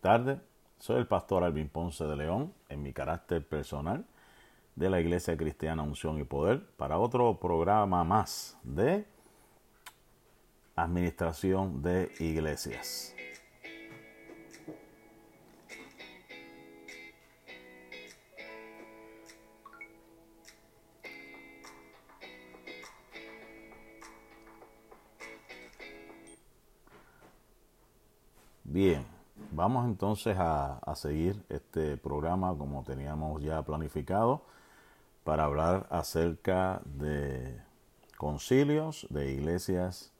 tardes. Soy el pastor Alvin Ponce de León, en mi carácter personal, de la Iglesia Cristiana Unción y Poder, para otro programa más de Administración de Iglesias. Bien, vamos entonces a, seguir este programa como teníamos ya planificado para hablar acerca de concilios, de iglesias,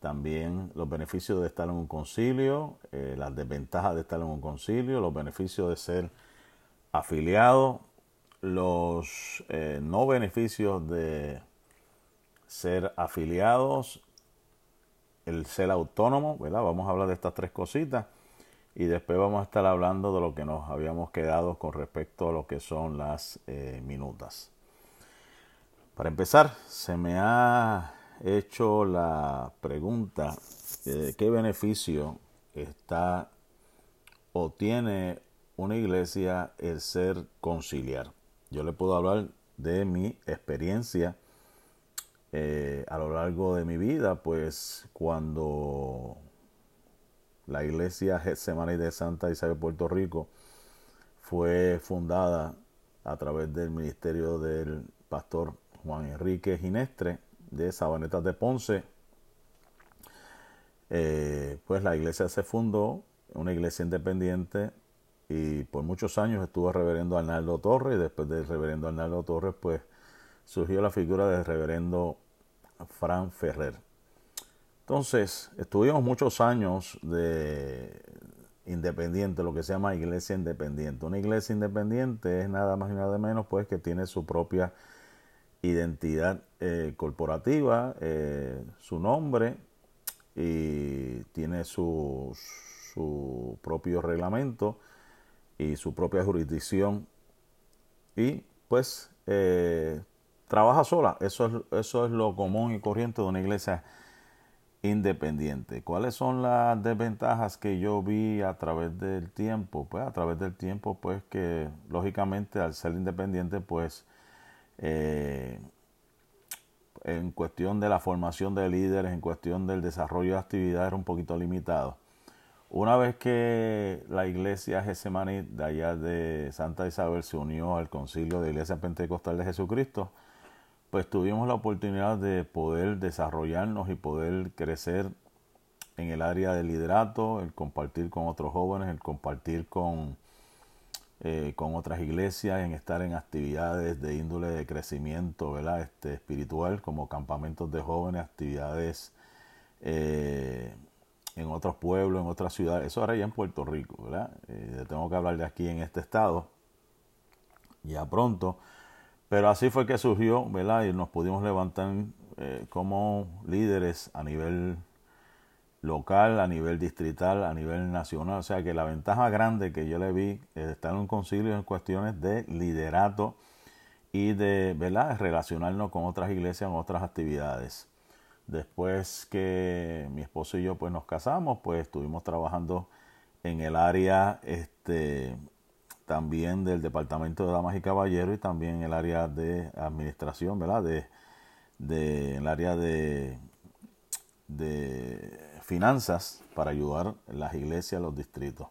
también los beneficios de estar en un concilio, eh, las desventajas de estar en un concilio, los beneficios de ser afiliado, los eh, no beneficios de ser afiliados el ser autónomo, ¿verdad? Vamos a hablar de estas tres cositas y después vamos a estar hablando de lo que nos habíamos quedado con respecto a lo que son las eh, minutas. Para empezar, se me ha hecho la pregunta de qué beneficio está o tiene una iglesia el ser conciliar. Yo le puedo hablar de mi experiencia eh, a lo largo de mi vida, pues cuando la iglesia Getsemaní de Santa Isabel Puerto Rico fue fundada a través del ministerio del pastor Juan Enrique Ginestre de Sabanetas de Ponce, eh, pues la iglesia se fundó, una iglesia independiente, y por muchos años estuvo el reverendo Arnaldo Torres, y después del reverendo Arnaldo Torres, pues surgió la figura del reverendo Fran Ferrer. Entonces, estuvimos muchos años de independiente, lo que se llama iglesia independiente. Una iglesia independiente es nada más y nada menos pues que tiene su propia identidad eh, corporativa, eh, su nombre y tiene su, su propio reglamento y su propia jurisdicción y pues eh, trabaja sola. Eso es, eso es lo común y corriente de una iglesia independiente. ¿Cuáles son las desventajas que yo vi a través del tiempo? Pues a través del tiempo, pues que lógicamente al ser independiente, pues eh, en cuestión de la formación de líderes, en cuestión del desarrollo de actividades, era un poquito limitado. Una vez que la iglesia Gesemaní de allá de Santa Isabel se unió al concilio de Iglesia Pentecostal de Jesucristo, pues tuvimos la oportunidad de poder desarrollarnos y poder crecer en el área del liderato, el compartir con otros jóvenes, el compartir con, eh, con otras iglesias, en estar en actividades de índole de crecimiento ¿verdad? Este, espiritual, como campamentos de jóvenes, actividades eh, en otros pueblos, en otras ciudades. Eso ahora ya en Puerto Rico, ¿verdad? Eh, tengo que hablar de aquí en este estado, ya pronto. Pero así fue que surgió, ¿verdad? Y nos pudimos levantar eh, como líderes a nivel local, a nivel distrital, a nivel nacional. O sea que la ventaja grande que yo le vi es estar en un concilio en cuestiones de liderato y de, ¿verdad? relacionarnos con otras iglesias en otras actividades. Después que mi esposo y yo pues nos casamos, pues estuvimos trabajando en el área este, también del Departamento de Damas y Caballeros y también el área de administración, ¿verdad? De, de el área de, de finanzas para ayudar las iglesias, los distritos.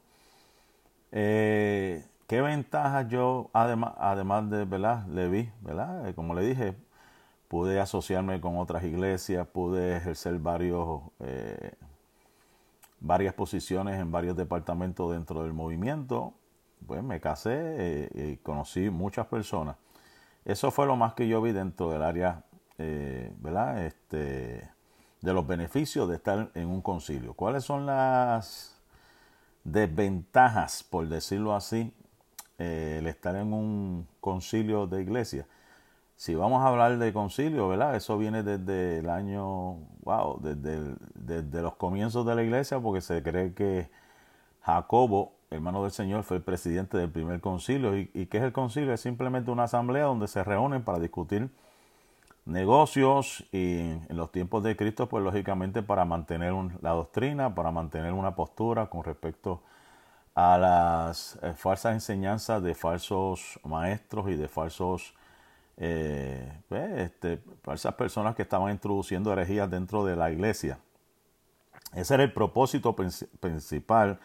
Eh, ¿Qué ventajas yo, además, además de, ¿verdad? Le vi, ¿verdad? Eh, como le dije, pude asociarme con otras iglesias, pude ejercer varios, eh, varias posiciones en varios departamentos dentro del movimiento pues me casé eh, y conocí muchas personas. Eso fue lo más que yo vi dentro del área, eh, ¿verdad? Este, de los beneficios de estar en un concilio. ¿Cuáles son las desventajas, por decirlo así, eh, el estar en un concilio de iglesia? Si vamos a hablar de concilio, ¿verdad? Eso viene desde el año, wow, desde, desde los comienzos de la iglesia, porque se cree que Jacobo hermano del Señor, fue el presidente del primer concilio. ¿Y, qué es el concilio? Es simplemente una asamblea donde se reúnen para discutir negocios y en los tiempos de Cristo, pues lógicamente para mantener la doctrina, para mantener una postura con respecto a las eh, falsas enseñanzas de falsos maestros y de falsos eh, pues, este, falsas personas que estaban introduciendo herejías dentro de la iglesia. Ese era el propósito principal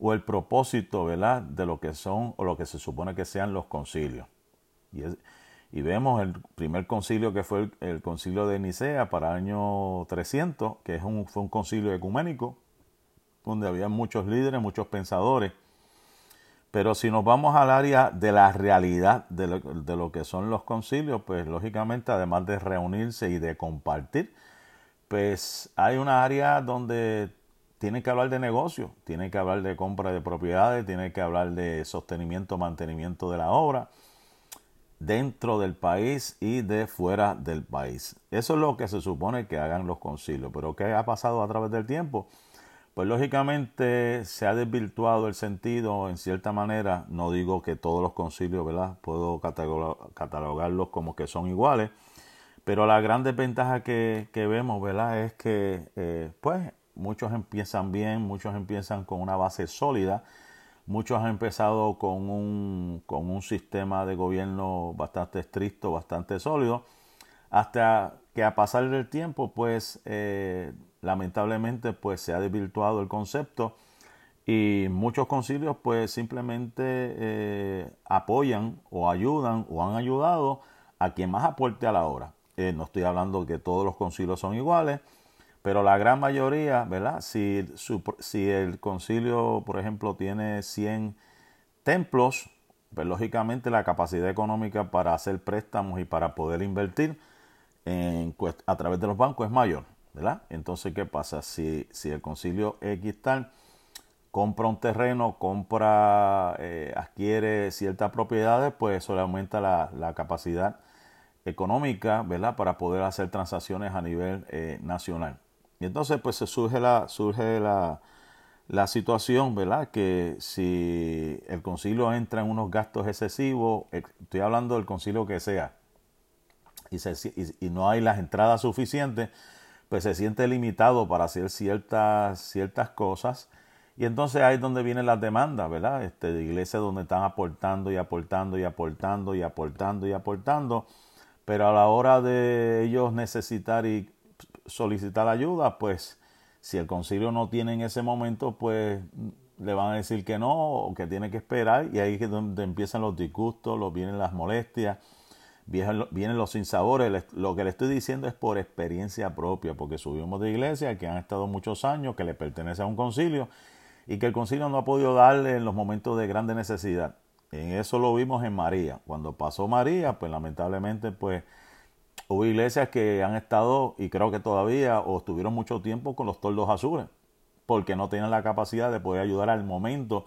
o el propósito ¿verdad? de lo que son o lo que se supone que sean los concilios. Y, vemos el primer concilio que fue el, concilio de Nicea para el año 300, que es un, fue un concilio ecuménico, donde había muchos líderes, muchos pensadores. Pero si nos vamos al área de la realidad de lo, de lo, que son los concilios, pues lógicamente además de reunirse y de compartir, pues hay una área donde tiene que hablar de negocio, tiene que hablar de compra de propiedades, tiene que hablar de sostenimiento, mantenimiento de la obra dentro del país y de fuera del país. Eso es lo que se supone que hagan los concilios. Pero ¿qué ha pasado a través del tiempo? Pues lógicamente se ha desvirtuado el sentido en cierta manera. No digo que todos los concilios, ¿verdad? Puedo catalogarlos como que son iguales. Pero la gran desventaja que, vemos, ¿verdad? Es que, eh, pues, muchos empiezan bien, muchos empiezan con una base sólida Muchos han empezado con un, con un sistema de gobierno bastante estricto, bastante sólido, hasta que a pasar del tiempo, pues eh, lamentablemente, pues se ha desvirtuado el concepto y muchos concilios, pues simplemente eh, apoyan o ayudan o han ayudado a quien más aporte a la obra. Eh, no estoy hablando que todos los concilios son iguales, pero la gran mayoría, ¿verdad? Si, el concilio, por ejemplo, tiene 100 templos, pues lógicamente la capacidad económica para hacer préstamos y para poder invertir a través de los bancos es mayor, ¿verdad? Entonces, ¿qué pasa? Si, el concilio X tal compra un terreno, compra, eh, adquiere ciertas propiedades, pues eso le aumenta la, la capacidad económica, ¿verdad? Para poder hacer transacciones a nivel eh, nacional. Y entonces pues se surge la, surge la, la situación, ¿verdad? Que si el concilio entra en unos gastos excesivos, estoy hablando del concilio que sea, y, y, no hay las entradas suficientes, pues se siente limitado para hacer ciertas, ciertas cosas. Y entonces ahí es donde vienen las demandas, ¿verdad? Este, de iglesias donde están aportando y aportando y aportando y aportando y aportando. Pero a la hora de ellos necesitar y solicitar ayuda, pues si el concilio no tiene en ese momento, pues le van a decir que no o que tiene que esperar y ahí es donde empiezan los disgustos, los, vienen las molestias, vienen, vienen los sinsabores. Lo que le estoy diciendo es por experiencia propia, porque subimos de iglesia que han estado muchos años, que le pertenece a un concilio y que el concilio no ha podido darle en los momentos de grande necesidad. En eso lo vimos en María. Cuando pasó María, pues lamentablemente pues Hubo iglesias que han estado, y creo que todavía, o estuvieron mucho tiempo con los toldos azules, porque no tenían la capacidad de poder ayudar al momento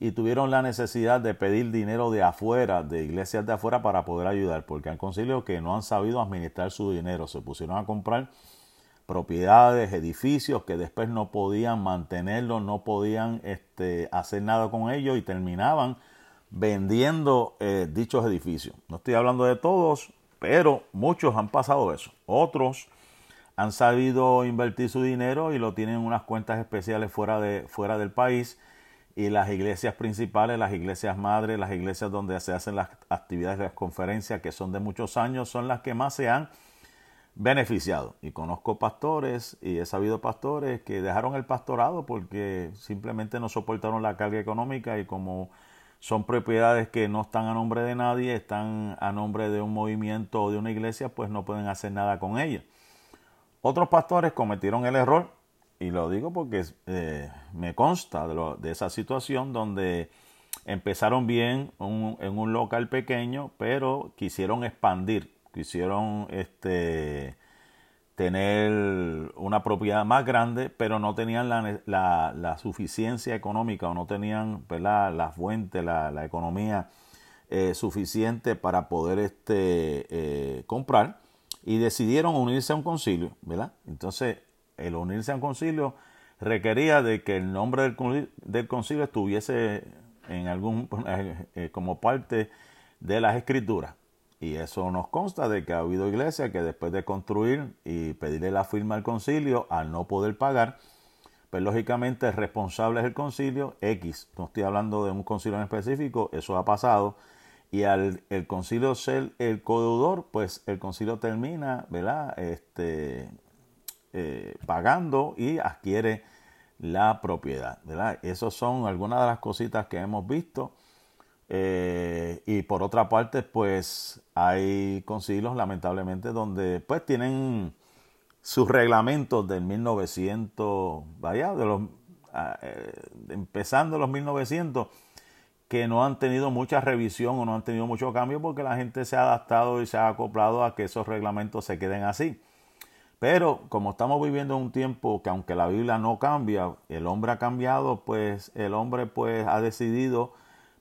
y tuvieron la necesidad de pedir dinero de afuera, de iglesias de afuera, para poder ayudar, porque han concilio que no han sabido administrar su dinero, se pusieron a comprar propiedades, edificios que después no podían mantenerlos, no podían este, hacer nada con ellos y terminaban vendiendo eh, dichos edificios. No estoy hablando de todos, pero muchos han pasado eso. Otros han sabido invertir su dinero y lo tienen en unas cuentas especiales fuera, de, fuera del país. Y las iglesias principales, las iglesias madres, las iglesias donde se hacen las actividades de las conferencias, que son de muchos años, son las que más se han beneficiado. Y conozco pastores y he sabido pastores que dejaron el pastorado porque simplemente no soportaron la carga económica y como son propiedades que no están a nombre de nadie, están a nombre de un movimiento o de una iglesia, pues no pueden hacer nada con ellas. Otros pastores cometieron el error, y lo digo porque eh, me consta de, esa situación donde empezaron bien en un local pequeño, pero quisieron expandir, quisieron este, tener una propiedad más grande, pero no tenían la, la, suficiencia económica o no tenían la fuente, la, economía eh, suficiente para poder este, eh, comprar y decidieron unirse a un concilio, ¿verdad? Entonces, el unirse a un concilio requería de que el nombre del, del concilio estuviese en algún eh, como parte de las escrituras. Y eso nos consta de que ha habido iglesias que después de construir y pedirle la firma al concilio, al no poder pagar, pues lógicamente el responsable es el concilio, X, no estoy hablando de un concilio en específico, eso ha pasado, y al el concilio ser el codeudor, pues el concilio termina, ¿verdad? Este, eh, pagando y adquiere la propiedad, ¿verdad? Esas son algunas de las cositas que hemos visto. Eh, y por otra parte, pues hay concilios, lamentablemente, donde pues tienen sus reglamentos del 1900, vaya, de los, ah, eh, empezando los 1900, que no han tenido mucha revisión o no han tenido mucho cambio porque la gente se ha adaptado y se ha acoplado a que esos reglamentos se queden así. Pero como estamos viviendo un tiempo que aunque la Biblia no cambia, el hombre ha cambiado, pues el hombre pues ha decidido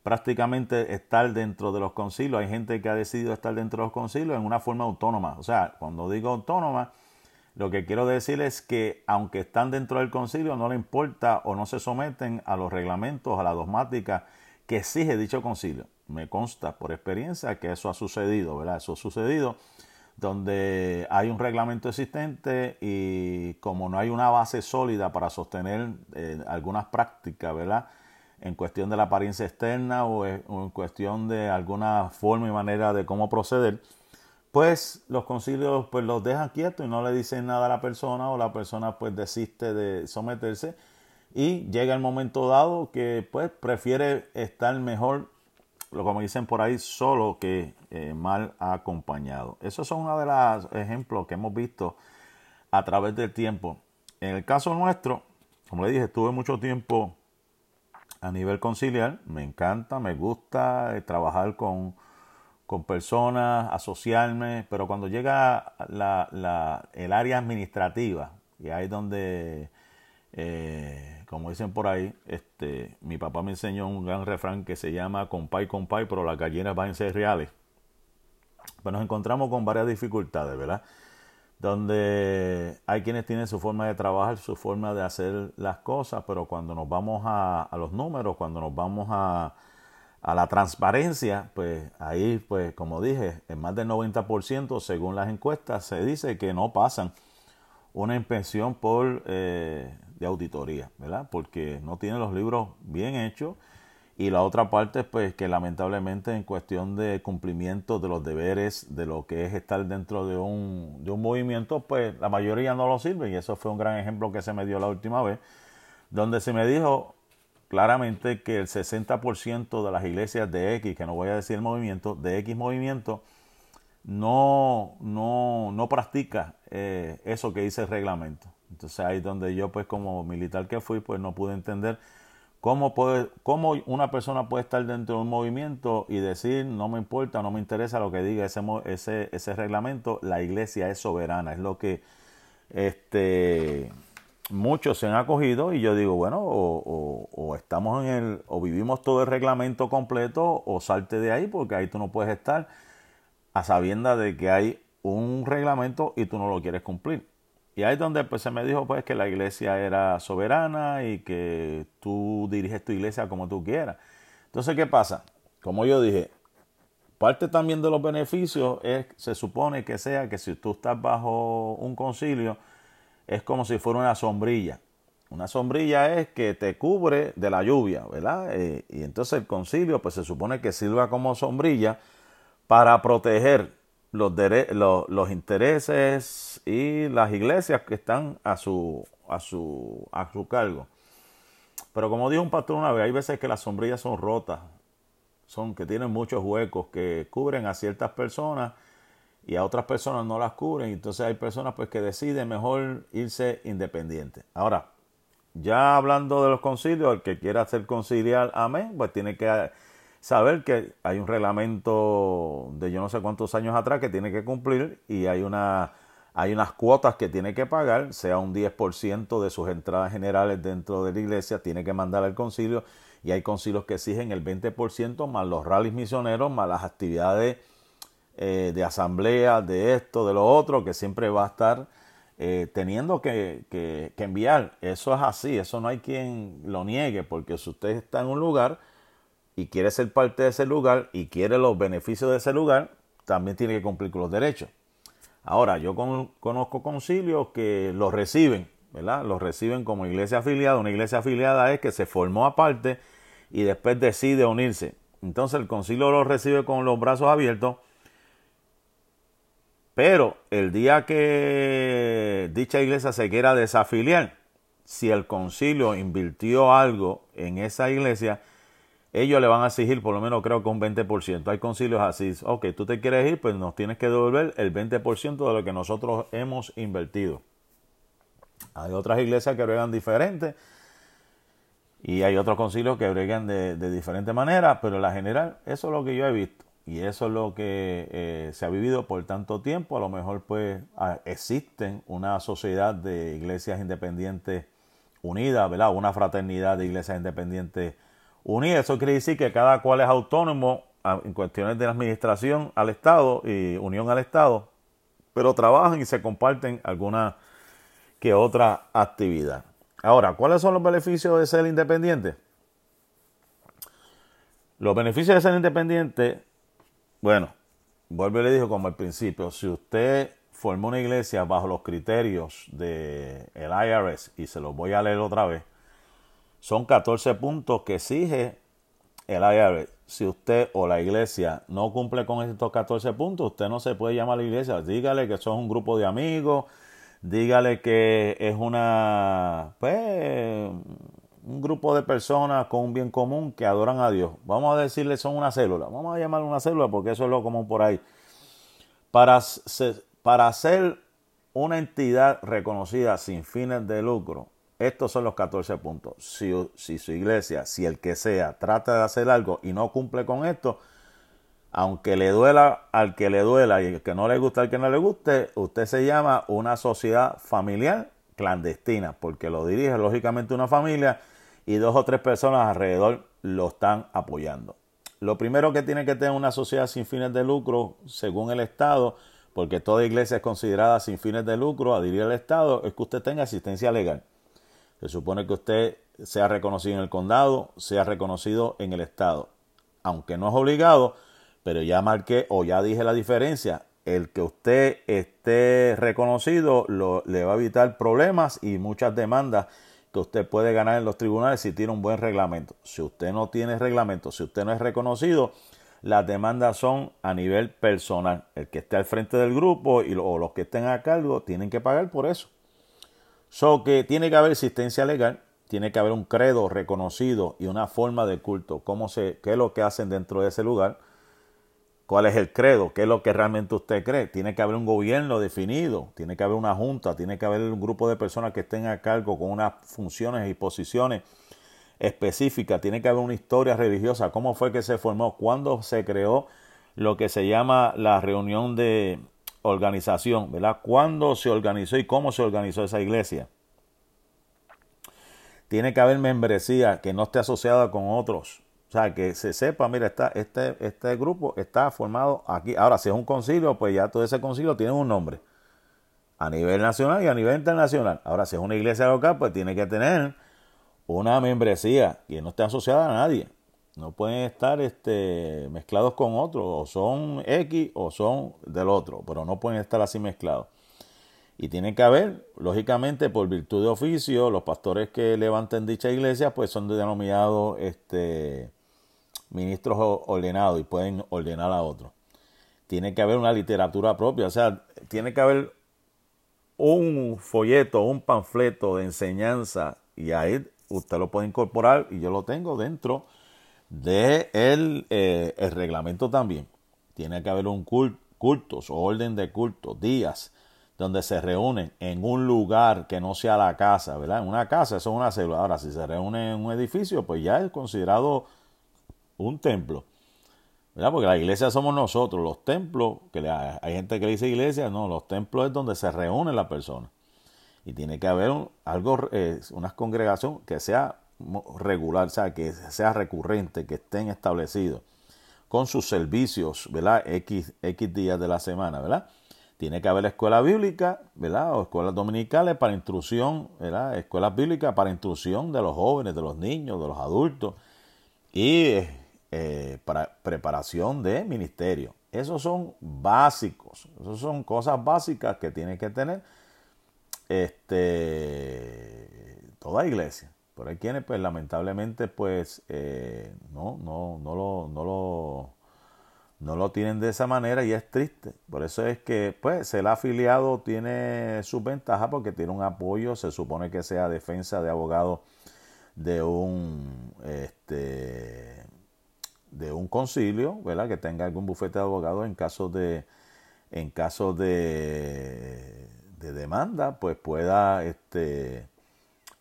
prácticamente estar dentro de los concilios. Hay gente que ha decidido estar dentro de los concilios en una forma autónoma. O sea, cuando digo autónoma, lo que quiero decir es que aunque están dentro del concilio, no le importa o no se someten a los reglamentos, a la dogmática que exige dicho concilio. Me consta por experiencia que eso ha sucedido, ¿verdad? Eso ha sucedido donde hay un reglamento existente y como no hay una base sólida para sostener eh, algunas prácticas, ¿verdad? En cuestión de la apariencia externa o, en cuestión de alguna forma y manera de cómo proceder, pues los concilios pues los dejan quietos y no le dicen nada a la persona o la persona pues desiste de someterse y llega el momento dado que pues prefiere estar mejor lo como dicen por ahí, solo que eh, mal acompañado. Esos son uno de los ejemplos que hemos visto a través del tiempo. En el caso nuestro, como le dije, estuve mucho tiempo a nivel conciliar. Me encanta, me gusta eh, trabajar con, con, personas, asociarme, pero cuando llega la, la, el área administrativa, y ahí es donde eh, como dicen por ahí, este, mi papá me enseñó un gran refrán que se llama compay, compay, pero las gallinas van a ser reales. Pues nos encontramos con varias dificultades, ¿verdad? Donde hay quienes tienen su forma de trabajar, su forma de hacer las cosas, pero cuando nos vamos a, los números, cuando nos vamos a, a la transparencia, pues ahí, pues como dije, en más del 90%, según las encuestas, se dice que no pasan una inspección por eh, de auditoría, ¿verdad? Porque no tiene los libros bien hechos y la otra parte pues que lamentablemente en cuestión de cumplimiento de los deberes de lo que es estar dentro de un, de un movimiento pues la mayoría no lo sirve y eso fue un gran ejemplo que se me dio la última vez donde se me dijo claramente que el 60% de las iglesias de X, que no voy a decir el movimiento, de X movimiento, no, no, no practica eh, eso que dice el reglamento. Entonces ahí donde yo pues como militar que fui pues no pude entender cómo, puede, cómo una persona puede estar dentro de un movimiento y decir no me importa, no me interesa lo que diga ese, ese, ese reglamento, la iglesia es soberana, es lo que este, muchos se han acogido y yo digo bueno o, o estamos en el o vivimos todo el reglamento completo o salte de ahí porque ahí tú no puedes estar a sabienda de que hay un reglamento y tú no lo quieres cumplir. Y ahí es donde pues, se me dijo pues que la iglesia era soberana y que tú diriges tu iglesia como tú quieras. Entonces, ¿qué pasa? Como yo dije, parte también de los beneficios es, se supone que sea que si tú estás bajo un concilio, es como si fuera una sombrilla. Una sombrilla es que te cubre de la lluvia, ¿verdad? Eh, y entonces el concilio pues se supone que sirva como sombrilla para proteger los, los, intereses y las iglesias que están a su, a, su, a su cargo. Pero como dijo un pastor una vez, hay veces que las sombrillas son rotas, son que tienen muchos huecos que cubren a ciertas personas y a otras personas no las cubren. Entonces hay personas pues que deciden mejor irse independiente. Ahora, ya hablando de los concilios, el que quiera hacer conciliar, amén, pues tiene que saber que hay un reglamento de yo no sé cuántos años atrás que tiene que cumplir y hay una hay unas cuotas que tiene que pagar, sea un 10% de sus entradas generales dentro de la iglesia, tiene que mandar al concilio y hay concilios que exigen el 20% más los rallies misioneros, más las actividades eh, de asamblea, de esto, de lo otro, que siempre va a estar eh, teniendo que, que, que enviar. Eso es así, eso no hay quien lo niegue, porque si usted está en un lugar, y quiere ser parte de ese lugar y quiere los beneficios de ese lugar, también tiene que cumplir con los derechos. Ahora, yo conozco concilios que los reciben, ¿verdad? Los reciben como iglesia afiliada. Una iglesia afiliada es que se formó aparte y después decide unirse. Entonces el concilio los recibe con los brazos abiertos. Pero el día que dicha iglesia se quiera desafiliar, si el concilio invirtió algo en esa iglesia, ellos le van a exigir por lo menos creo que un 20%. Hay concilios así, ok, tú te quieres ir, pues nos tienes que devolver el 20% de lo que nosotros hemos invertido. Hay otras iglesias que bregan diferente y hay otros concilios que bregan de, de diferente manera, pero en la general eso es lo que yo he visto y eso es lo que eh, se ha vivido por tanto tiempo. A lo mejor pues existen una sociedad de iglesias independientes unidas, ¿verdad? Una fraternidad de iglesias independientes unida. Eso quiere decir que cada cual es autónomo en cuestiones de administración al Estado y unión al Estado, pero trabajan y se comparten alguna que otra actividad. Ahora, ¿cuáles son los beneficios de ser independiente? Los beneficios de ser independiente, bueno, vuelvo y le digo como al principio, si usted formó una iglesia bajo los criterios del el IRS, y se los voy a leer otra vez, son 14 puntos que exige el IRS. Si usted o la iglesia no cumple con estos 14 puntos, usted no se puede llamar la iglesia. Dígale que son un grupo de amigos, dígale que es una, pues, un grupo de personas con un bien común que adoran a Dios. Vamos a decirle son una célula. Vamos a llamarle una célula porque eso es lo común por ahí. Para, para ser una entidad reconocida sin fines de lucro, estos son los 14 puntos. Si, su iglesia, si el que sea, trata de hacer algo y no cumple con esto, aunque le duela al que le duela y que no le gusta al que no le guste, usted se llama una sociedad familiar clandestina, porque lo dirige lógicamente una familia y dos o tres personas alrededor lo están apoyando. Lo primero que tiene que tener una sociedad sin fines de lucro, según el Estado, porque toda iglesia es considerada sin fines de lucro, adhirir al Estado, es que usted tenga asistencia legal. Se supone que usted sea reconocido en el condado, sea reconocido en el estado. Aunque no es obligado, pero ya marqué o ya dije la diferencia. El que usted esté reconocido le va a evitar problemas y muchas demandas que usted puede ganar en los tribunales si tiene un buen reglamento. Si usted no tiene reglamento, si usted no es reconocido, las demandas son a nivel personal. El que esté al frente del grupo y, o los que estén a cargo tienen que pagar por eso. So que tiene que haber existencia legal, tiene que haber un credo reconocido y una forma de culto, cómo se, qué es lo que hacen dentro de ese lugar, cuál es el credo, qué es lo que realmente usted cree. Tiene que haber un gobierno definido, tiene que haber una junta, tiene que haber un grupo de personas que estén a cargo con unas funciones y posiciones específicas, tiene que haber una historia religiosa, cómo fue que se formó, cuándo se creó lo que se llama la reunión de, organización, ¿verdad? ¿Cuándo se organizó y cómo se organizó esa iglesia? Tiene que haber membresía que no esté asociada con otros. O sea, que se sepa, mira, está, este, este grupo está formado aquí. Ahora, si es un concilio, pues ya todo ese concilio tiene un nombre. A nivel nacional y a nivel internacional. Ahora, si es una iglesia local, pues tiene que tener una membresía que no esté asociada a nadie. No pueden estar este, mezclados con otros, o son X o son del otro, pero no pueden estar así mezclados. Y tiene que haber, lógicamente, por virtud de oficio, los pastores que levanten dicha iglesia, pues son denominados este, ministros ordenados y pueden ordenar a otros. Tiene que haber una literatura propia, o sea, tiene que haber un folleto, un panfleto de enseñanza, y ahí usted lo puede incorporar, y yo lo tengo dentro de el, eh, el reglamento también. Tiene que haber un culto, cultos orden de cultos, días, donde se reúnen en un lugar que no sea la casa, ¿verdad? En una casa, eso es una célula. Ahora, si se reúne en un edificio, pues ya es considerado un templo. ¿verdad? Porque la iglesia somos nosotros, los templos, que hay gente que dice iglesia, no, los templos es donde se reúnen las personas. Y tiene que haber algo, eh, una congregación que sea regular, o sea, que sea recurrente, que estén establecidos con sus servicios, ¿verdad? X, X días de la semana, ¿verdad? Tiene que haber escuela bíblica, ¿verdad? O escuelas dominicales para instrucción, ¿verdad? Escuelas bíblicas para instrucción de los jóvenes, de los niños, de los adultos y eh, para preparación de ministerio. Esos son básicos, esos son cosas básicas que tiene que tener este, toda iglesia. Pero hay quienes, pues lamentablemente, pues eh, no, no, no lo, no lo, no lo tienen de esa manera y es triste. Por eso es que, pues, el afiliado tiene sus ventajas porque tiene un apoyo, se supone que sea defensa de abogado de un, este, de un concilio, ¿verdad? Que tenga algún bufete de abogados en caso de, en caso de, de demanda, pues pueda, este,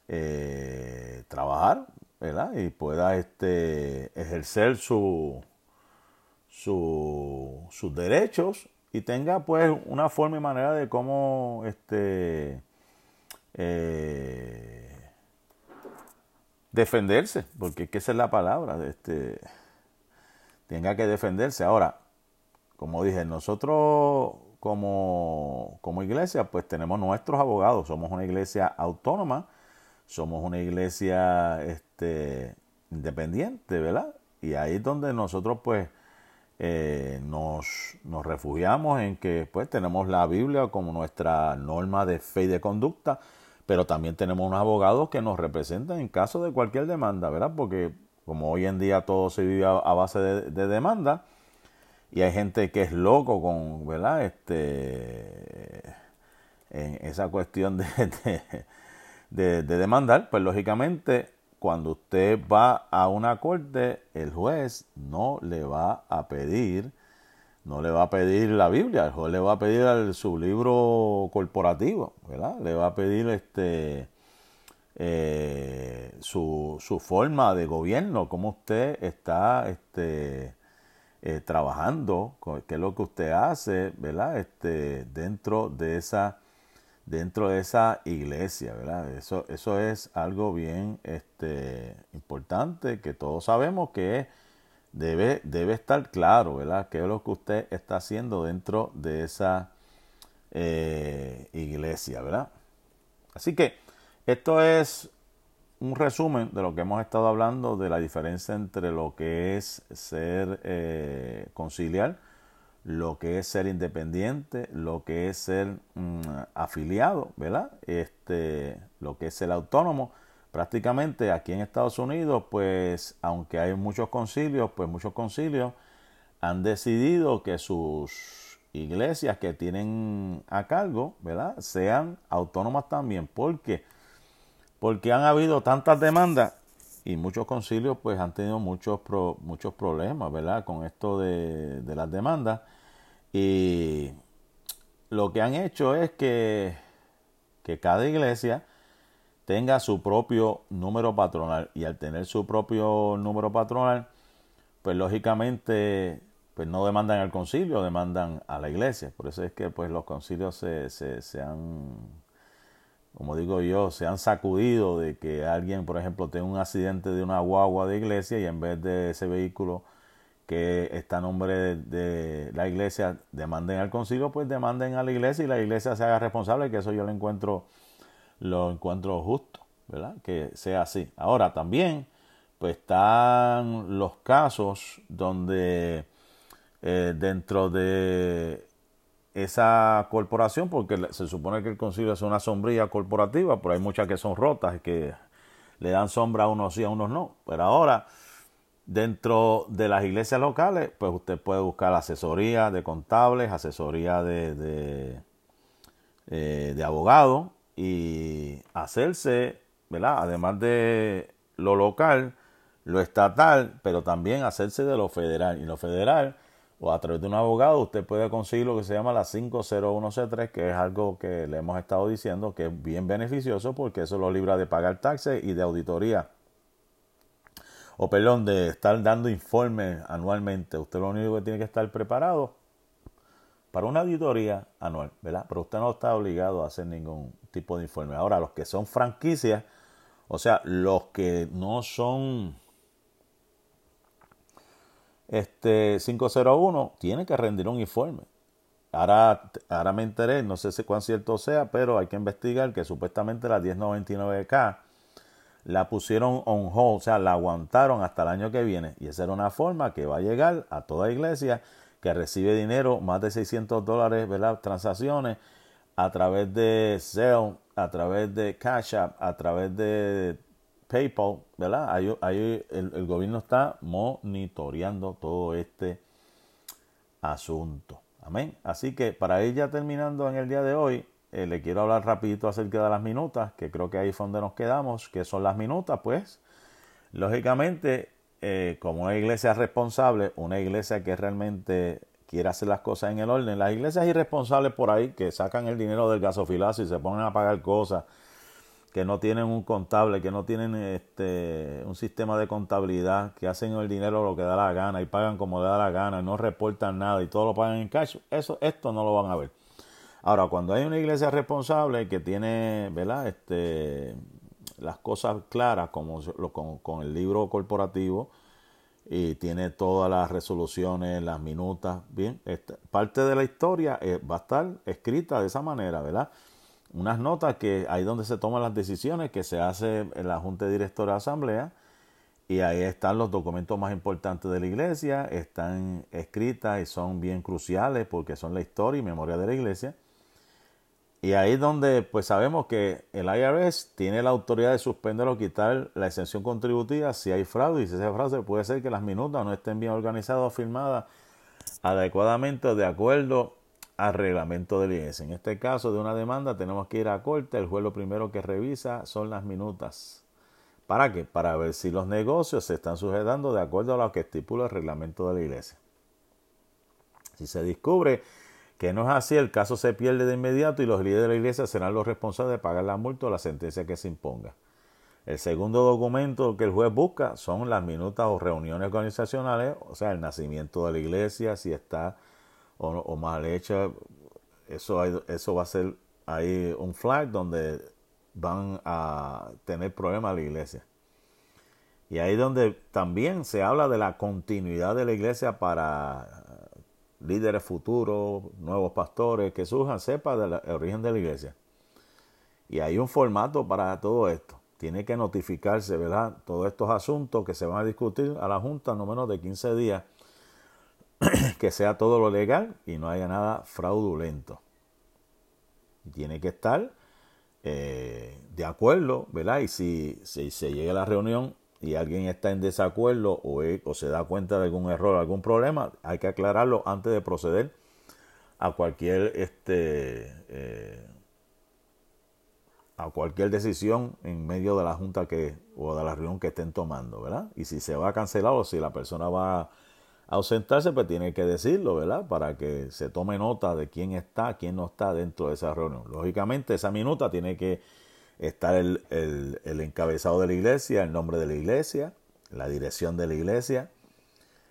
eh, trabajar, ¿verdad? Y pueda, este, ejercer su, su, sus derechos y tenga pues una forma y manera de cómo este eh, defenderse, porque es que esa es la palabra, este, tenga que defenderse. Ahora, como dije, nosotros como, como iglesia, pues tenemos nuestros abogados, somos una iglesia autónoma, somos una iglesia este, independiente, ¿verdad? Y ahí es donde nosotros pues eh, nos, nos, refugiamos en que pues tenemos la Biblia como nuestra norma de fe y de conducta, pero también tenemos unos abogados que nos representan en caso de cualquier demanda, ¿verdad? Porque como hoy en día todo se vive a, base de, demanda y hay gente que es loco con, ¿verdad? Este, en esa cuestión de, de, de demandar, pues lógicamente cuando usted va a una corte, el juez no le va a pedir, no le va a pedir la Biblia, el juez le va a pedir su libro corporativo, ¿verdad? Le va a pedir este eh, su, su, forma de gobierno, cómo usted está este, eh, trabajando, qué es lo que usted hace, ¿verdad? Este, dentro de esa dentro de esa iglesia, ¿verdad? Eso, eso es algo bien este, importante que todos sabemos que debe, debe estar claro, ¿verdad? ¿Qué es lo que usted está haciendo dentro de esa eh, iglesia, ¿verdad? Así que esto es un resumen de lo que hemos estado hablando de la diferencia entre lo que es ser eh, conciliar lo que es ser independiente, lo que es ser mm, afiliado, ¿verdad? Este, lo que es ser autónomo. Prácticamente aquí en Estados Unidos, pues aunque hay muchos concilios, pues muchos concilios han decidido que sus iglesias que tienen a cargo, ¿verdad? Sean autónomas también. ¿Por qué? Porque han habido tantas demandas y muchos concilios pues han tenido muchos, muchos problemas, ¿verdad? Con esto de, de las demandas. Y lo que han hecho es que, que cada iglesia tenga su propio número patronal. Y al tener su propio número patronal, pues lógicamente pues no demandan al concilio, demandan a la iglesia. Por eso es que pues los concilios se, se, se han como digo yo, se han sacudido de que alguien, por ejemplo, tenga un accidente de una guagua de iglesia y en vez de ese vehículo que está a nombre de, la iglesia demanden al concilio, pues demanden a la iglesia y la iglesia se haga responsable, que eso yo lo encuentro, lo encuentro justo, ¿verdad? Que sea así. Ahora también, pues están los casos donde eh, dentro de esa corporación, porque se supone que el concilio es una sombrilla corporativa, pero hay muchas que son rotas y que le dan sombra a unos sí, a unos no. Pero ahora, dentro de las iglesias locales, pues usted puede buscar asesoría de contables, asesoría de, de, eh, de abogados y hacerse, ¿verdad? Además de lo local, lo estatal, pero también hacerse de lo federal. Y lo federal o a través de un abogado, usted puede conseguir lo que se llama la 501C3, que es algo que le hemos estado diciendo que es bien beneficioso porque eso lo libra de pagar taxes y de auditoría. O perdón, de estar dando informes anualmente. Usted lo único que tiene que estar preparado para una auditoría anual, ¿verdad? Pero usted no está obligado a hacer ningún tipo de informe. Ahora, los que son franquicias, o sea, los que no son este 501 tiene que rendir un informe. Ahora, ahora me enteré, no sé si cuán cierto sea, pero hay que investigar que supuestamente la 1099K la pusieron on hold, o sea, la aguantaron hasta el año que viene. Y esa era una forma que va a llegar a toda iglesia que recibe dinero, más de 600 dólares, ¿verdad? Transacciones a través de Zelle, a través de Cash App, a través de PayPal, ¿verdad? Ahí, el, gobierno está monitoreando todo este asunto. Amén. Así que para ir ya terminando en el día de hoy, eh, le quiero hablar rapidito acerca de las minutas, que creo que ahí fue donde nos quedamos, que son las minutas, pues. Lógicamente, eh, como una iglesia responsable, una iglesia que realmente quiere hacer las cosas en el orden, las iglesias irresponsables por ahí que sacan el dinero del gasofilazo y se ponen a pagar cosas que no tienen un contable, que no tienen este un sistema de contabilidad, que hacen el dinero lo que da la gana y pagan como le da la gana, no reportan nada y todo lo pagan en cash, eso esto no lo van a ver. Ahora, cuando hay una iglesia responsable que tiene, ¿verdad? Este las cosas claras como con, el libro corporativo y tiene todas las resoluciones, las minutas, bien, parte de la historia eh, va a estar escrita de esa manera, ¿verdad? Unas notas que ahí donde se toman las decisiones que se hace en la Junta de Directores de Asamblea y ahí están los documentos más importantes de la iglesia, están escritas y son bien cruciales porque son la historia y memoria de la iglesia. Y ahí es donde pues sabemos que el IRS tiene la autoridad de suspender o quitar la exención contributiva si hay fraude y si ese fraude puede ser que las minutas no estén bien organizadas o firmadas adecuadamente de acuerdo al reglamento del IES. En este caso de una demanda tenemos que ir a corte. El juez lo primero que revisa son las minutas. ¿Para qué? Para ver si los negocios se están sujetando de acuerdo a lo que estipula el reglamento de la iglesia. Si se descubre que no es así, el caso se pierde de inmediato y los líderes de la iglesia serán los responsables de pagar la multa o la sentencia que se imponga. El segundo documento que el juez busca son las minutas o reuniones organizacionales, o sea, el nacimiento de la iglesia, si está o, mal hecha, eso, eso va a ser ahí un flag donde van a tener problemas la iglesia. Y ahí donde también se habla de la continuidad de la iglesia para líderes futuros, nuevos pastores que surjan, sepa del origen de la iglesia. Y hay un formato para todo esto. Tiene que notificarse, ¿verdad? Todos estos asuntos que se van a discutir a la Junta no menos de 15 días que sea todo lo legal y no haya nada fraudulento. Tiene que estar eh, de acuerdo, ¿verdad? Y si, se llega a la reunión y alguien está en desacuerdo o, se da cuenta de algún error, algún problema, hay que aclararlo antes de proceder a cualquier este eh, a cualquier decisión en medio de la junta que o de la reunión que estén tomando, ¿verdad? Y si se va a cancelar o si la persona va a ausentarse, pues tiene que decirlo, ¿verdad? Para que se tome nota de quién está, quién no está dentro de esa reunión. Lógicamente, esa minuta tiene que estar el, encabezado de la iglesia, el nombre de la iglesia, la dirección de la iglesia,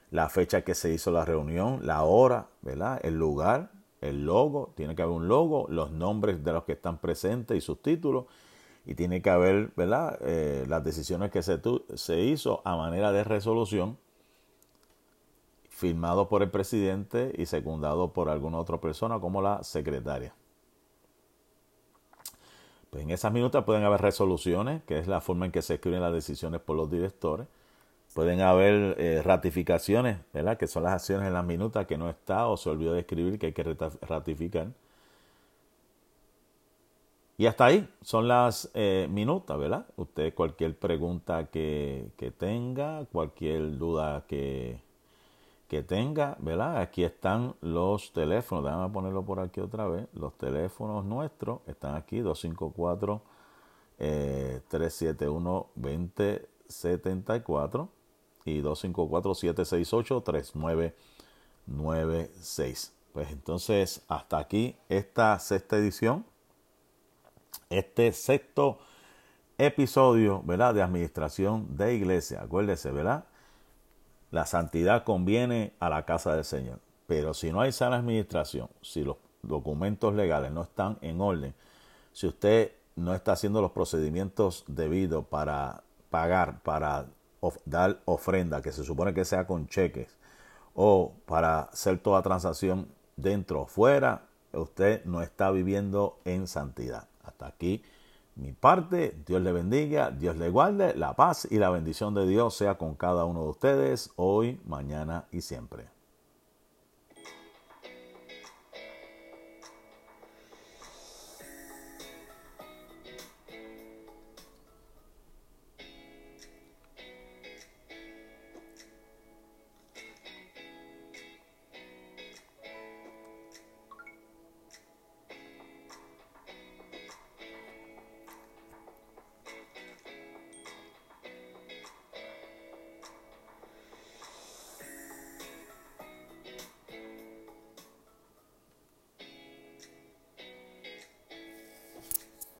la fecha que se hizo la reunión, la hora, ¿verdad? El lugar, el logo, tiene que haber un logo, los nombres de los que están presentes y sus títulos, y tiene que haber, ¿verdad? Eh, las decisiones que se, se hizo a manera de resolución firmado por el presidente y secundado por alguna otra persona como la secretaria. Pues en esas minutas pueden haber resoluciones, que es la forma en que se escriben las decisiones por los directores. Pueden haber eh, ratificaciones, ¿verdad? que son las acciones en las minutas que no está o se olvidó de escribir que hay que ratificar. Y hasta ahí son las eh, minutas, ¿verdad? Usted cualquier pregunta que, que tenga, cualquier duda que, que tenga, ¿verdad? Aquí están los teléfonos, déjame ponerlo por aquí otra vez, los teléfonos nuestros están aquí, 254 371 2074 y 254 768 3996. Pues entonces, hasta aquí esta sexta edición, este sexto episodio, ¿verdad? De administración de iglesia. Acuérdese, ¿verdad? La santidad conviene a la casa del Señor. Pero si no hay sana administración, si los documentos legales no están en orden, si usted no está haciendo los procedimientos debidos para pagar, para dar ofrenda, que se supone que sea con cheques, o para hacer toda transacción dentro o fuera, usted no está viviendo en santidad. Hasta aquí mi parte. Dios le bendiga, Dios le guarde, la paz y la bendición de Dios sea con cada uno de ustedes hoy, mañana y siempre.